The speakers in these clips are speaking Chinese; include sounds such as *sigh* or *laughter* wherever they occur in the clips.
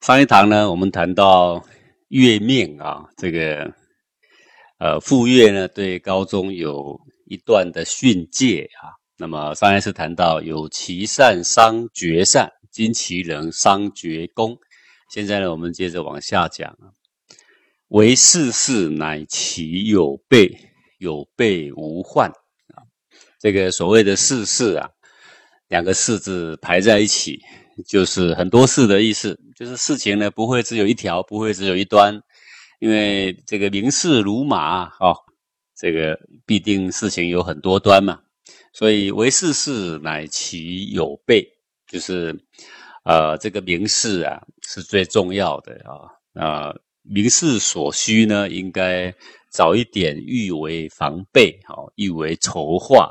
上一堂呢，我们谈到月命啊，这个呃傅月呢对高宗有一段的训诫啊。那么上一次谈到有其善伤绝善，今其人伤绝功。现在呢，我们接着往下讲啊。为世事乃其有备，有备无患啊。这个所谓的世事啊，两个“事”字排在一起。就是很多事的意思，就是事情呢不会只有一条，不会只有一端，因为这个名士如马啊，这个必定事情有很多端嘛，所以为事事乃其有备，就是呃这个名士啊是最重要的啊。啊名士所需呢，应该早一点预为防备，好预为筹划。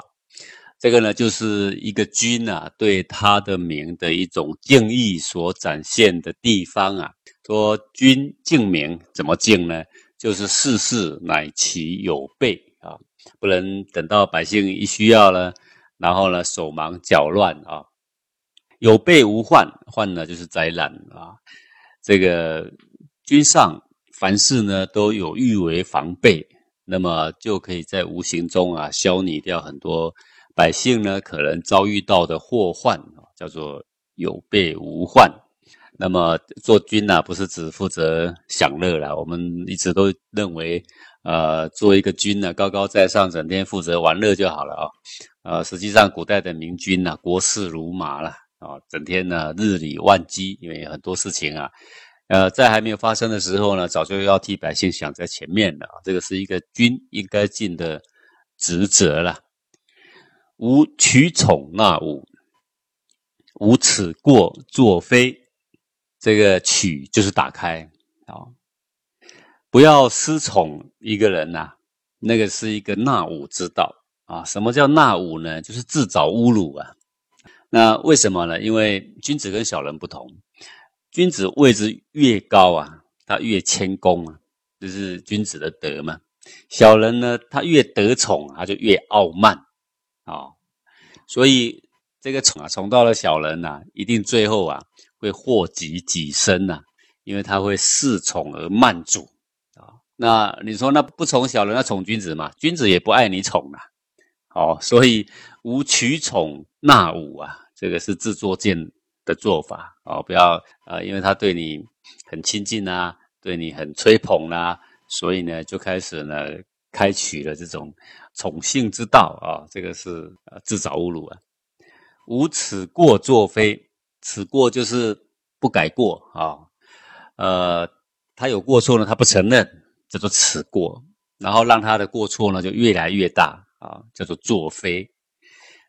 这个呢，就是一个君啊，对他的名的一种敬意所展现的地方啊。说君敬名怎么敬呢？就是事事乃其有备啊，不能等到百姓一需要了，然后呢手忙脚乱啊。有备无患，患呢就是灾难啊。这个君上凡事呢都有预为防备，那么就可以在无形中啊消弭掉很多。百姓呢，可能遭遇到的祸患，叫做有备无患。那么做君呢，不是只负责享乐了。我们一直都认为，呃，做一个君呢，高高在上，整天负责玩乐就好了啊。呃，实际上古代的明君呢，国事如麻了啊，整天呢日理万机，因为很多事情啊，呃，在还没有发生的时候呢，早就要替百姓想在前面了。这个是一个君应该尽的职责了。无取宠纳物，无此过作非。这个取就是打开啊，不要失宠一个人呐，那个是一个纳物之道啊。什么叫纳物呢？就是自找侮辱啊。那为什么呢？因为君子跟小人不同，君子位置越高啊，他越谦恭啊，这是君子的德嘛。小人呢，他越得宠，他就越傲慢。啊，所以这个宠啊，宠到了小人呐，一定最后啊会祸及己身呐，因为他会恃宠而慢主啊。那你说那不宠小人，那宠君子嘛？君子也不爱你宠啊。哦，所以无取宠纳武啊，这个是自作贱的做法哦。不要啊，因为他对你很亲近啊，对你很吹捧啦，所以呢就开始呢。开启了这种宠幸之道啊，这个是呃自找侮辱啊。无此过作非，此过就是不改过啊。呃，他有过错呢，他不承认，叫做此过。然后让他的过错呢就越来越大啊，叫做作非。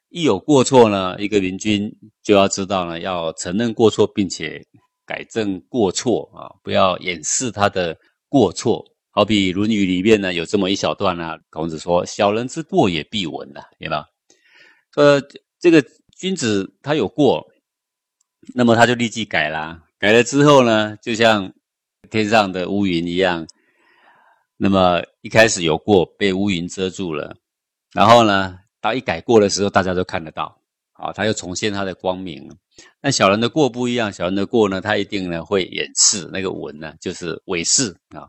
一有过错呢，一个明君就要知道呢，要承认过错，并且改正过错啊，不要掩饰他的过错。好比《论语》里面呢，有这么一小段呢，孔子说：“小人之过也必闻呐，有没有？说这个君子他有过，那么他就立即改啦。改了之后呢，就像天上的乌云一样，那么一开始有过，被乌云遮住了，然后呢，当一改过的时候，大家都看得到，啊，他又重现他的光明。但小人的过不一样，小人的过呢，他一定呢会掩饰那个文呢，就是伪饰啊。”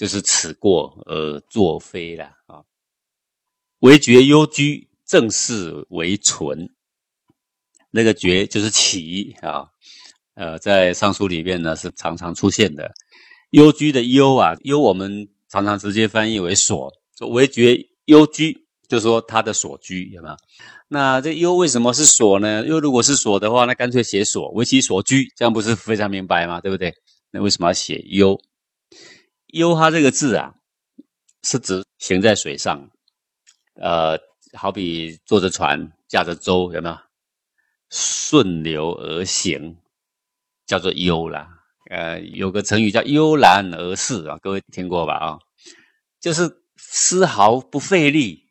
就是此过而作非了啊！为觉幽居，正是为存。那个觉就是起啊，呃，在尚书里面呢是常常出现的。幽居的幽啊，幽我们常常直接翻译为所。说为绝幽居，就说他的所居有没有？那这幽为什么是所呢？又如果是所的话，那干脆写所为其所居，这样不是非常明白吗？对不对？那为什么要写幽？悠哈这个字啊，是指行在水上，呃，好比坐着船，驾着舟，有没有？顺流而行，叫做悠啦。呃，有个成语叫悠然而逝啊，各位听过吧？啊，就是丝毫不费力，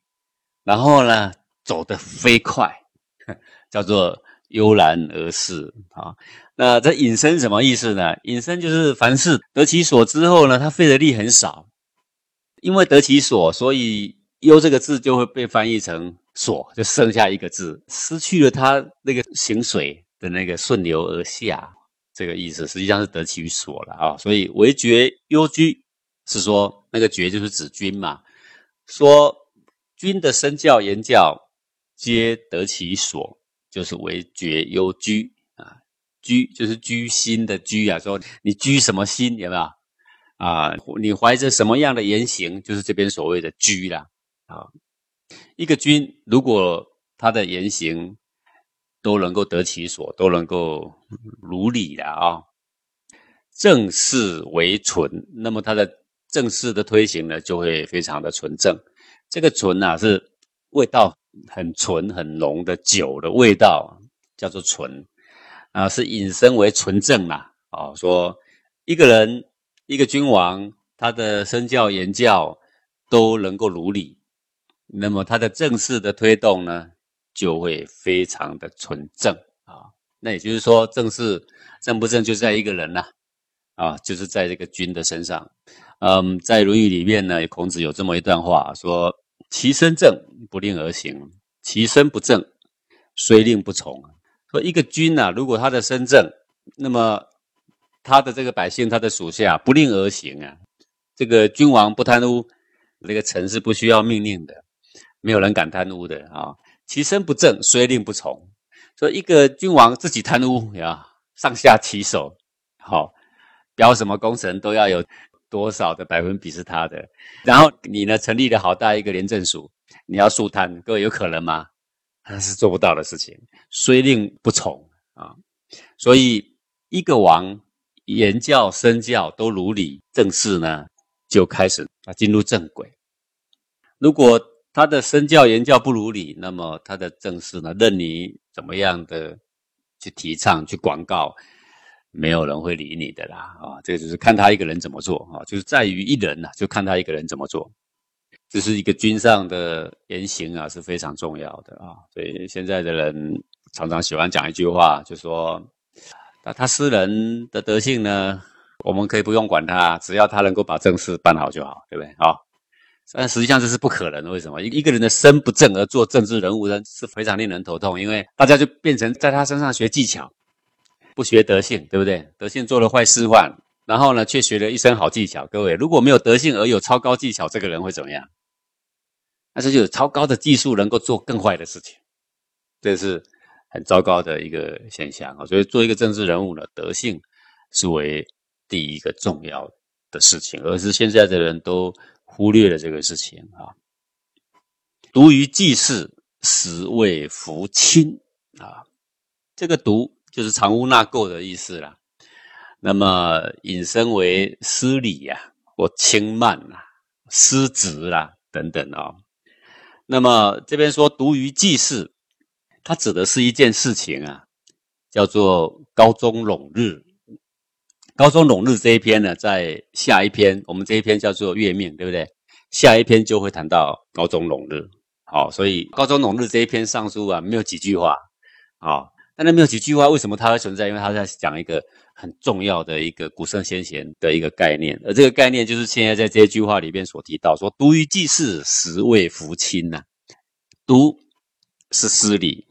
然后呢，走得飞快，*laughs* 叫做悠然而逝啊。那这隐身什么意思呢？隐身就是凡事得其所之后呢，他费的力很少，因为得其所，所以忧这个字就会被翻译成所，就剩下一个字，失去了他那个行水的那个顺流而下这个意思，实际上是得其所了啊。所以为爵幽居是说那个觉就是指君嘛，说君的身教言教皆得其所，就是为爵幽居啊。居就是居心的居啊，说你居什么心有没有啊？你怀着什么样的言行，就是这边所谓的居啦啊。一个君如果他的言行都能够得其所，都能够如理的啊，正事为纯，那么他的正事的推行呢，就会非常的纯正。这个纯啊，是味道很纯很浓的酒的味道，叫做纯啊，是引申为纯正嘛。啊，说一个人一个君王，他的身教言教都能够如理，那么他的正事的推动呢？就会非常的纯正啊，那也就是说，正事正不正就在一个人呐，啊，就是在这个君的身上。嗯，在《论语》里面呢，孔子有这么一段话说：“其身正，不令而行；其身不正，虽令不从。”说一个君呐，如果他的身正，那么他的这个百姓，他的属下不令而行啊。这个君王不贪污，那个臣是不需要命令的，没有人敢贪污的啊。其身不正，虽令不从。说一个君王自己贪污呀，上下其手，好，标什么功臣都要有多少的百分比是他的。然后你呢，成立了好大一个廉政署，你要肃贪，各位有可能吗？那是做不到的事情。虽令不从啊，所以一个王言教身教都如理政事呢，就开始啊进入正轨。如果他的身教言教不如理，那么他的政事呢，任你怎么样的去提倡、去广告，没有人会理你的啦啊！这个就是看他一个人怎么做啊，就是在于一人呐，就看他一个人怎么做。这是一个君上的言行啊，是非常重要的啊。所以现在的人常常喜欢讲一句话，就说：那他私人的德性呢，我们可以不用管他，只要他能够把正事办好就好，对不对？啊？但实际上这是不可能的，为什么？一一个人的身不正而做政治人物呢，是非常令人头痛。因为大家就变成在他身上学技巧，不学德性，对不对？德性做了坏示范，然后呢，却学了一身好技巧。各位，如果没有德性而有超高技巧，这个人会怎么样？那是就有超高的技术，能够做更坏的事情，这是很糟糕的一个现象啊。所以，做一个政治人物呢，德性是为第一个重要的事情，而是现在的人都。忽略了这个事情啊！独于济世，实为福亲啊！这个“独”就是藏污纳垢的意思啦。那么引申为失礼呀，或轻慢啦、失职啦等等啊。那么这边说“独于济世”，它指的是一件事情啊，叫做高宗陇日。高宗陇日这一篇呢，在下一篇，我们这一篇叫做月命，对不对？下一篇就会谈到高宗陇日，好，所以高宗陇日这一篇上书啊，没有几句话，好，那没有几句话，为什么它会存在？因为他在讲一个很重要的一个古圣先贤的一个概念，而这个概念就是现在在这句话里面所提到，说独于祭祀，实为福亲呐。独是失礼，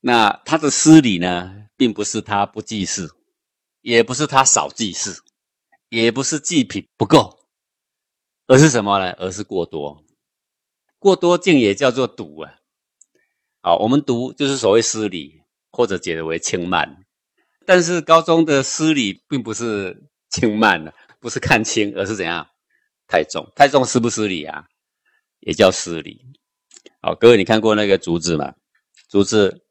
那他的失礼呢，并不是他不祭祀。也不是他少祭祀，也不是祭品不够，而是什么呢？而是过多，过多竟也叫做毒啊！好，我们毒就是所谓失礼，或者解为轻慢。但是高中的失礼并不是轻慢的，不是看轻，而是怎样？太重，太重失不失礼啊？也叫失礼。好，各位你看过那个竹子吗？竹子，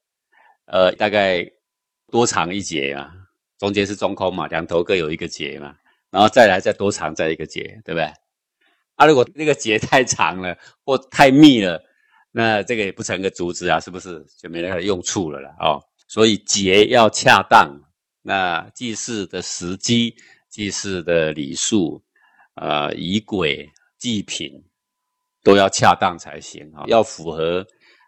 呃，大概多长一节啊？中间是中空嘛，两头各有一个节嘛，然后再来再多长再一个节，对不对？啊，如果那个节太长了或太密了，那这个也不成个竹子啊，是不是就没那个用处了啦？哦，所以节要恰当，那祭祀的时机、祭祀的礼数、呃仪轨、祭品都要恰当才行啊，要符合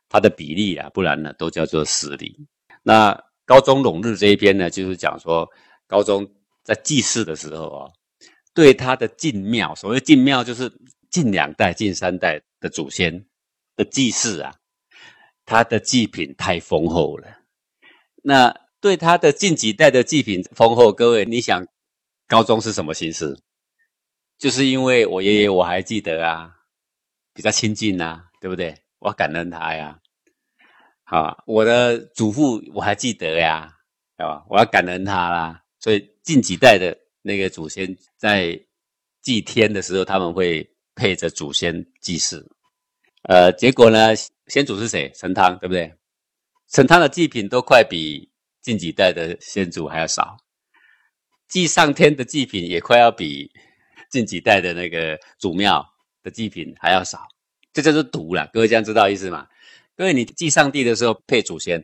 它的比例啊，不然呢都叫做失礼。那。高宗陇日这一篇呢，就是讲说高宗在祭祀的时候啊，对他的进庙，所谓进庙就是近两代、近三代的祖先的祭祀啊，他的祭品太丰厚了。那对他的近几代的祭品丰厚。各位，你想高宗是什么形式？就是因为我爷爷我还记得啊，比较亲近呐，对不对？我感恩他呀。好，我的祖父我还记得呀，对吧？我要感恩他啦。所以近几代的那个祖先在祭天的时候，他们会配着祖先祭祀。呃，结果呢，先祖是谁？陈汤，对不对？陈汤的祭品都快比近几代的先祖还要少，祭上天的祭品也快要比近几代的那个祖庙的祭品还要少，这叫做毒了。各位这样知道意思吗？各位，你祭上帝的时候配祖先，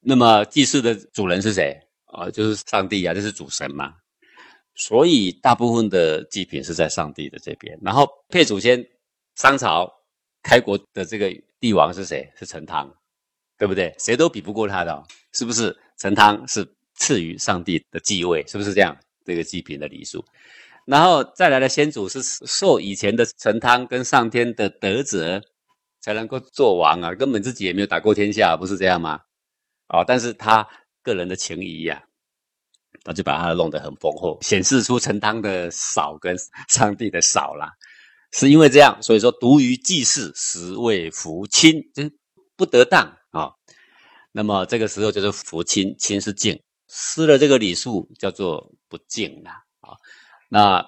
那么祭祀的主人是谁？啊，就是上帝啊，就是主神嘛。所以大部分的祭品是在上帝的这边，然后配祖先，商朝开国的这个帝王是谁？是陈汤。对不对？谁都比不过他的，是不是？陈汤是赐予上帝的继位，是不是这样？这个祭品的礼数，然后再来的先祖是受以前的陈汤跟上天的德泽才能够做王啊，根本自己也没有打过天下，不是这样吗？哦，但是他个人的情谊呀，他就把他弄得很丰厚，显示出陈汤的少跟上帝的少啦。是因为这样，所以说独于祭祀，实为福亲，就不得当。啊，那么这个时候就是福亲，亲是敬，失了这个礼数叫做不敬了啊。那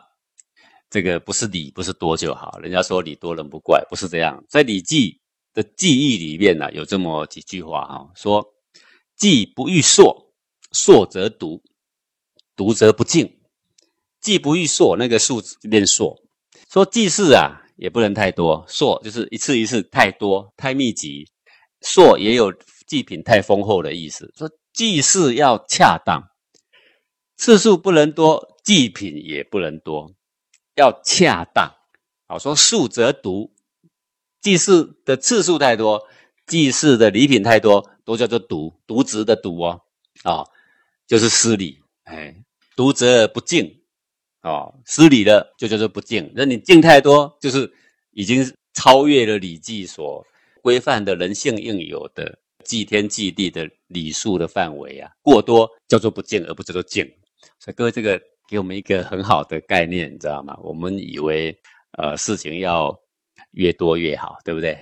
这个不是礼，不是多就好。人家说礼多人不怪，不是这样。在《礼记》的记忆里面呢，有这么几句话哈，说祭不欲硕，硕则独，独则不敬。祭不欲硕，那个数字念硕。说祭祀啊，也不能太多，硕就是一次一次太多，太密集。硕也有祭品太丰厚的意思，说祭祀要恰当，次数不能多，祭品也不能多，要恰当。好，说数则独，祭祀的次数太多，祭祀的礼品太多，都叫做独，独值的独哦，啊，就是失礼，哎，独则不敬，哦，失礼了就叫做不敬。那你敬太多，就是已经超越了礼记所。规范的人性应有的祭天祭地的礼数的范围啊，过多叫做不敬，而不叫做敬。所以各位，这个给我们一个很好的概念，你知道吗？我们以为呃事情要越多越好，对不对？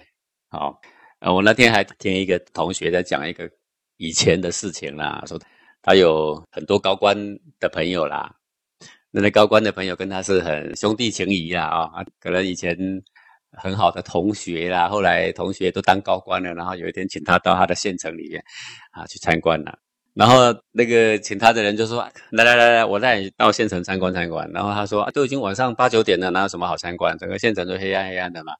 好，呃，我那天还听一个同学在讲一个以前的事情啦，说他有很多高官的朋友啦，那那高官的朋友跟他是很兄弟情谊啦啊，可能以前。很好的同学啦，后来同学都当高官了，然后有一天请他到他的县城里面啊去参观了，然后那个请他的人就说：“来来来来，我带你到县城参观参观。”然后他说：“啊都已经晚上八九点了，哪有什么好参观？整个县城都黑暗黑暗的嘛。”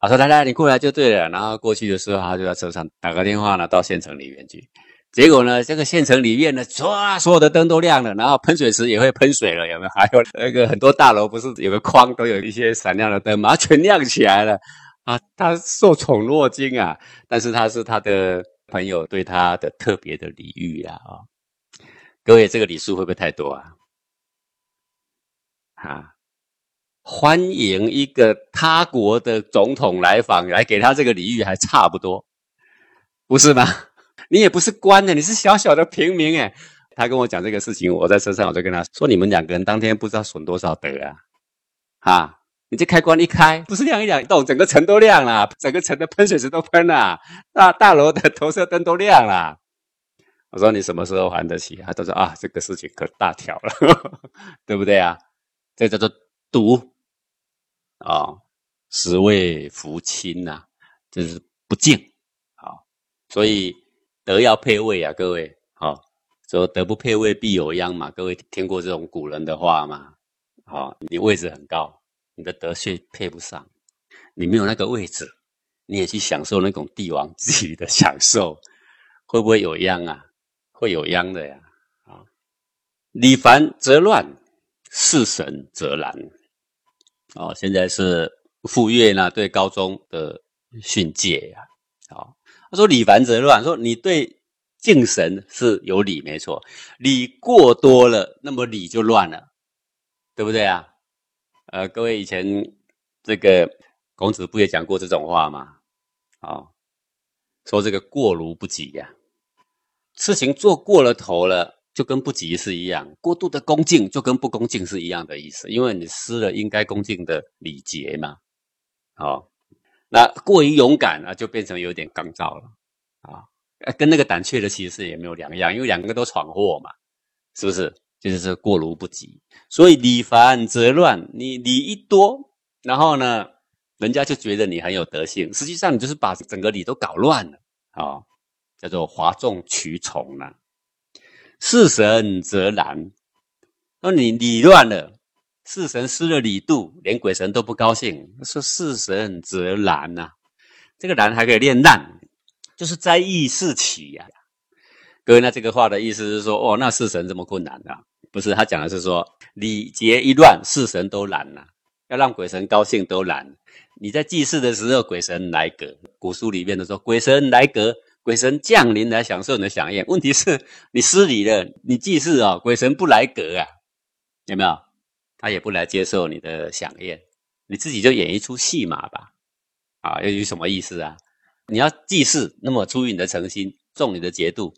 他说：“来来，你过来就对了。”然后过去的时候，他就在车上打个电话呢，到县城里面去。结果呢，这个县城里面呢，唰，所有的灯都亮了，然后喷水池也会喷水了，有没有？还有那个很多大楼不是有个框都有一些闪亮的灯吗，全亮起来了啊！他受宠若惊啊！但是他是他的朋友对他的特别的礼遇啊！啊，各位，这个礼数会不会太多啊？啊，欢迎一个他国的总统来访，来给他这个礼遇还差不多，不是吗？你也不是官的，你是小小的平民哎。他跟我讲这个事情，我在车上我就跟他说：“你们两个人当天不知道损多少德啊！哈，你这开关一开，不是亮一两栋，整个城都亮了，整个城的喷水池都喷了，大大楼的投射灯都亮了。”我说：“你什么时候还得起？”他都说：“啊，这个事情可大条了，*laughs* 对不对啊？这叫做赌啊，十位福亲呐，就是不敬啊，所以。”德要配位啊，各位，好，说德不配位必有殃嘛。各位听过这种古人的话吗？好，你位置很高，你的德却配不上，你没有那个位置，你也去享受那种帝王级的享受，会不会有殃啊？会有殃的呀。啊，礼繁则乱，事神则难。哦，现在是傅说呢对高宗的训诫呀。好。他说：“礼繁则乱。说你对敬神是有礼，没错。礼过多了，那么礼就乱了，对不对啊？呃，各位以前这个孔子不也讲过这种话吗？啊，说这个过犹不及呀。事情做过了头了，就跟不及是一样；过度的恭敬就跟不恭敬是一样的意思，因为你失了应该恭敬的礼节嘛。好，那过于勇敢啊，就变成有点刚躁了啊，跟那个胆怯的其实也没有两样，因为两个都闯祸嘛，是不是？就是过犹不及，所以礼繁则乱，你礼一多，然后呢，人家就觉得你很有德性，实际上你就是把整个礼都搞乱了啊，叫做哗众取宠了。事神则难，那你礼乱了，四神失了礼度，连鬼神都不高兴，说四神则难呐，这个难还可以练难，就是在意事起呀。各位，那这个话的意思是说，哦，那四神这么困难啊？不是，他讲的是说礼节一乱，四神都难了，要让鬼神高兴都难。你在祭祀的时候，鬼神来格，古书里面都说鬼神来格，鬼神降临来享受你的享宴。问题是你失礼了，你祭祀啊，鬼神不来格啊，有没有？他也不来接受你的享宴，你自己就演一出戏码吧。啊，又有什么意思啊？你要祭祀，那么出于你的诚心，重你的节度，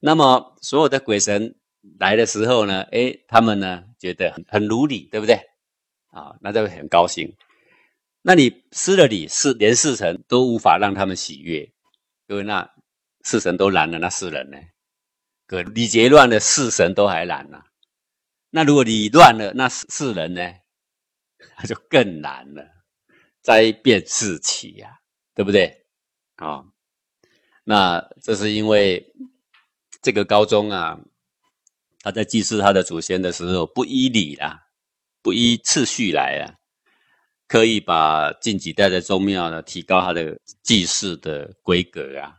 那么所有的鬼神。来的时候呢，哎，他们呢觉得很很如礼，对不对？啊，那就会很高兴。那你失了礼，是连世神都无法让他们喜悦，因为那世神都难了，那世人呢？可礼节乱了，世神都还难呢。那如果你乱了，那世人呢？那 *laughs* 就更难了，灾变四起呀，对不对？啊，那这是因为这个高中啊。他在祭祀他的祖先的时候，不依礼啊，不依次序来啊，刻意把近几代的宗庙呢提高他的祭祀的规格啊，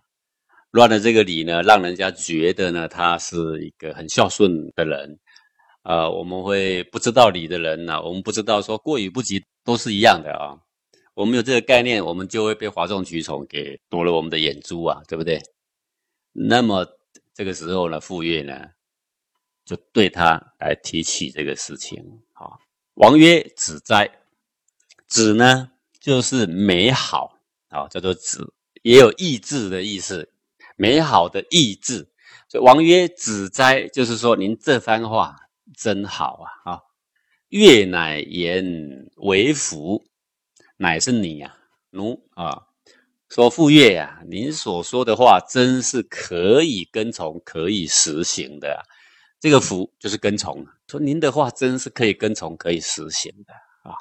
乱了这个礼呢，让人家觉得呢他是一个很孝顺的人啊。我们会不知道礼的人呢，我们不知道说过与不及都是一样的啊。我们有这个概念，我们就会被哗众取宠给夺了我们的眼珠啊，对不对？那么这个时候呢，傅岳呢？就对他来提起这个事情，啊。王曰：“子哉，子呢，就是美好，啊，叫做子，也有意志的意思，美好的意志。所以王曰：子哉，就是说您这番话真好啊，啊，月乃言为福，乃是你呀，奴啊，说傅月呀，您所说的话真是可以跟从，可以实行的。”这个福就是跟从，说您的话真是可以跟从，可以实行的啊，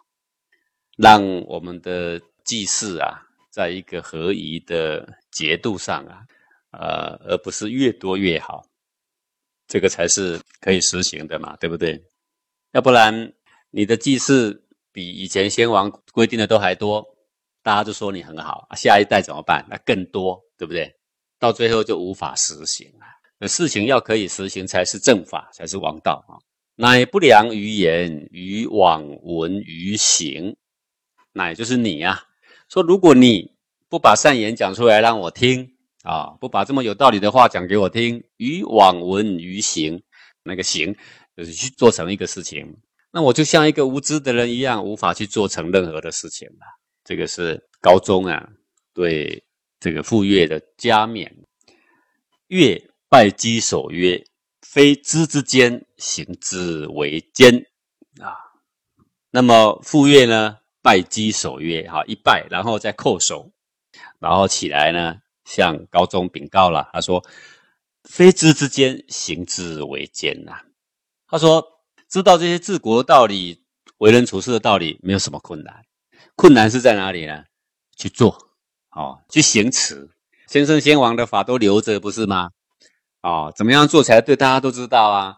让我们的祭祀啊，在一个合宜的节度上啊，呃，而不是越多越好，这个才是可以实行的嘛，对不对？要不然你的祭祀比以前先王规定的都还多，大家都说你很好，下一代怎么办？那更多，对不对？到最后就无法实行了。事情要可以实行，才是正法，才是王道啊！乃不良于言，于往闻于行，乃就是你呀。说如果你不把善言讲出来让我听啊，不把这么有道理的话讲给我听，于往闻于行，那个行就是去做成一个事情，那我就像一个无知的人一样，无法去做成任何的事情了。这个是高中啊，对这个傅岳的加冕，岳。拜稽首曰：“非知之间，行之为奸啊。”那么傅岳呢？拜稽首曰：“哈，一拜，然后再叩首，然后起来呢，向高宗禀告了。他说：‘非知之间，行之为奸呐。’他说：‘知道这些治国道理、为人处事的道理，没有什么困难。困难是在哪里呢？去做，哦，去行持。先生先王的法都留着，不是吗？’”哦，怎么样做才对？大家都知道啊。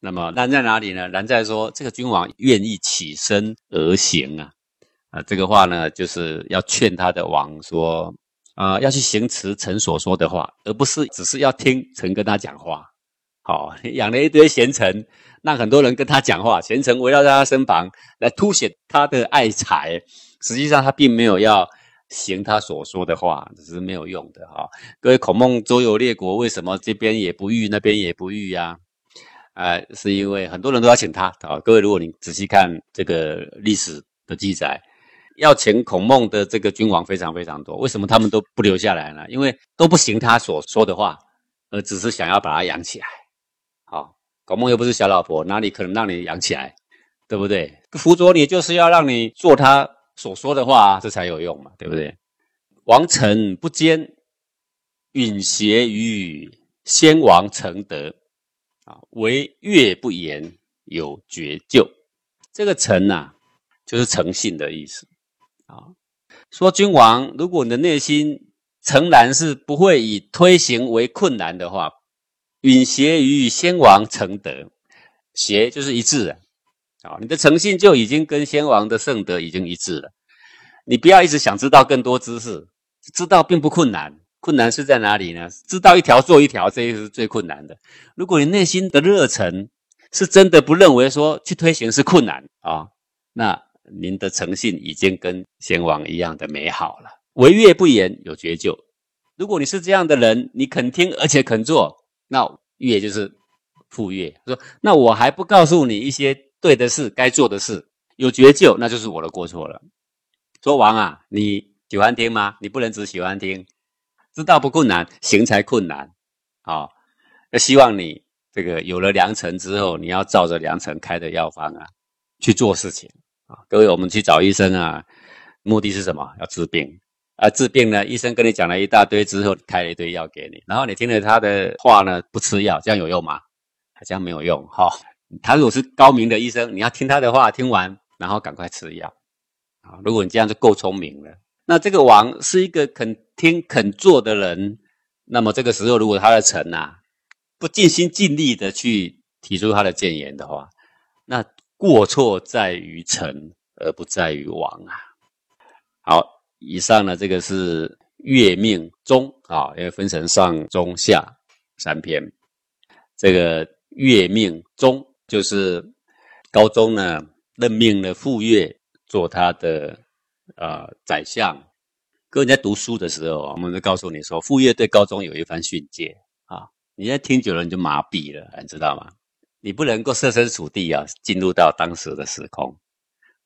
那么难在哪里呢？难在说这个君王愿意起身而行啊。啊，这个话呢，就是要劝他的王说啊，要去行持臣所说的话，而不是只是要听臣跟他讲话。好，养了一堆贤臣，让很多人跟他讲话，贤臣围绕在他身旁来凸显他的爱才，实际上他并没有要。行他所说的话，只是没有用的哈。各位孔孟周游列国，为什么这边也不遇，那边也不遇呀？呃，是因为很多人都要请他啊。各位，如果你仔细看这个历史的记载，要请孔孟的这个君王非常非常多。为什么他们都不留下来呢？因为都不行他所说的话，而只是想要把他养起来。好，孔孟又不是小老婆，哪里可能让你养起来？对不对？辅佐你就是要让你做他所说的话，这才有用嘛，对不对？王臣不奸，允邪于先王承德啊，唯悦不言，有绝救。这个诚呐，就是诚信的意思啊。说君王，如果你的内心诚然是不会以推行为困难的话，允邪于先王承德，邪就是一致啊。啊，你的诚信就已经跟先王的圣德已经一致了。你不要一直想知道更多知识，知道并不困难，困难是在哪里呢？知道一条做一条，这是最困难的。如果你内心的热忱是真的不认为说去推行是困难啊，那您的诚信已经跟先王一样的美好了。违越不言有绝救。如果你是这样的人，你肯听而且肯做，那越就是赴越。说那我还不告诉你一些。对的事，该做的事，有绝救，那就是我的过错了。说王啊，你喜欢听吗？你不能只喜欢听，知道不困难，行才困难。好，那希望你这个有了良辰之后，你要照着良辰开的药方啊去做事情啊。各位，我们去找医生啊，目的是什么？要治病啊。治病呢，医生跟你讲了一大堆之后，开了一堆药给你，然后你听了他的话呢，不吃药，这样有用吗？好像没有用哈。他如果是高明的医生，你要听他的话，听完然后赶快吃药啊！如果你这样就够聪明了，那这个王是一个肯听肯做的人，那么这个时候如果他的臣呐不尽心尽力的去提出他的谏言的话，过错在于臣而不在于王啊！好，以上呢这个是月命中啊，因为分成上中下三篇，这个月命中。就是高宗呢任命了傅说做他的呃宰相。各位在读书的时候，我们就告诉你说，傅说对高宗有一番训诫啊。你在听久了，你就麻痹了，你知道吗？你不能够设身处地啊，进入到当时的时空。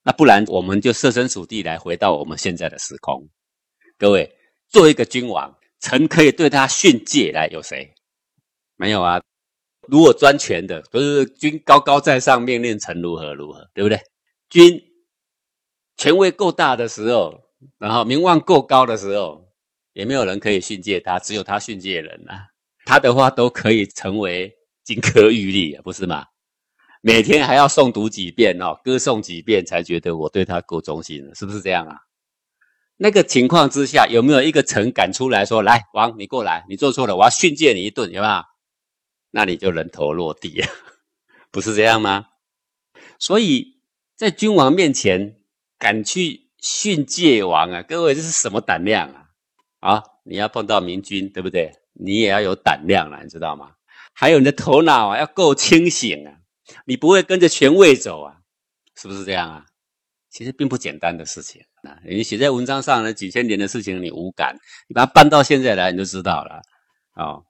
那不然，我们就设身处地来回到我们现在的时空。各位，做一个君王，臣可以对他训诫，来有谁？没有啊。如果专权的，不是君高高在上命令臣如何如何，对不对？君权位够大的时候，然后名望够高的时候，也没有人可以训诫他，只有他训诫人啊。他的话都可以成为金科玉律啊，不是吗？每天还要诵读几遍哦，歌颂几遍，才觉得我对他够忠心了，是不是这样啊？那个情况之下，有没有一个臣敢出来说：“来，王，你过来，你做错了，我要训诫你一顿，有没有？”那你就人头落地啊，*laughs* 不是这样吗？所以在君王面前敢去训诫王啊，各位这是什么胆量啊？啊，你要碰到明君，对不对？你也要有胆量了，你知道吗？还有你的头脑啊，要够清醒啊，你不会跟着权位走啊，是不是这样啊？其实并不简单的事情啊，你写在文章上呢，几千年的事情你无感，你把它搬到现在来，你就知道了哦。